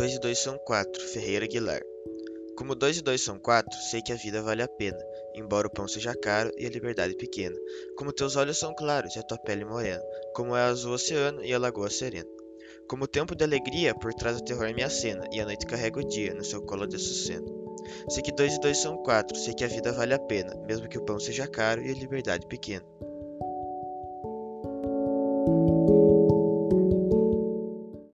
2 e 2 são 4, Ferreira Aguilar. Como 2 e 2 são 4, sei que a vida vale a pena, embora o pão seja caro e a liberdade pequena. Como teus olhos são claros e a tua pele morena, como é azul o oceano e a lagoa serena. Como o tempo de alegria, por trás do terror me acena, e a noite carrega o dia no seu colo de açucena. Sei que 2 e 2 são 4, sei que a vida vale a pena, mesmo que o pão seja caro e a liberdade pequena.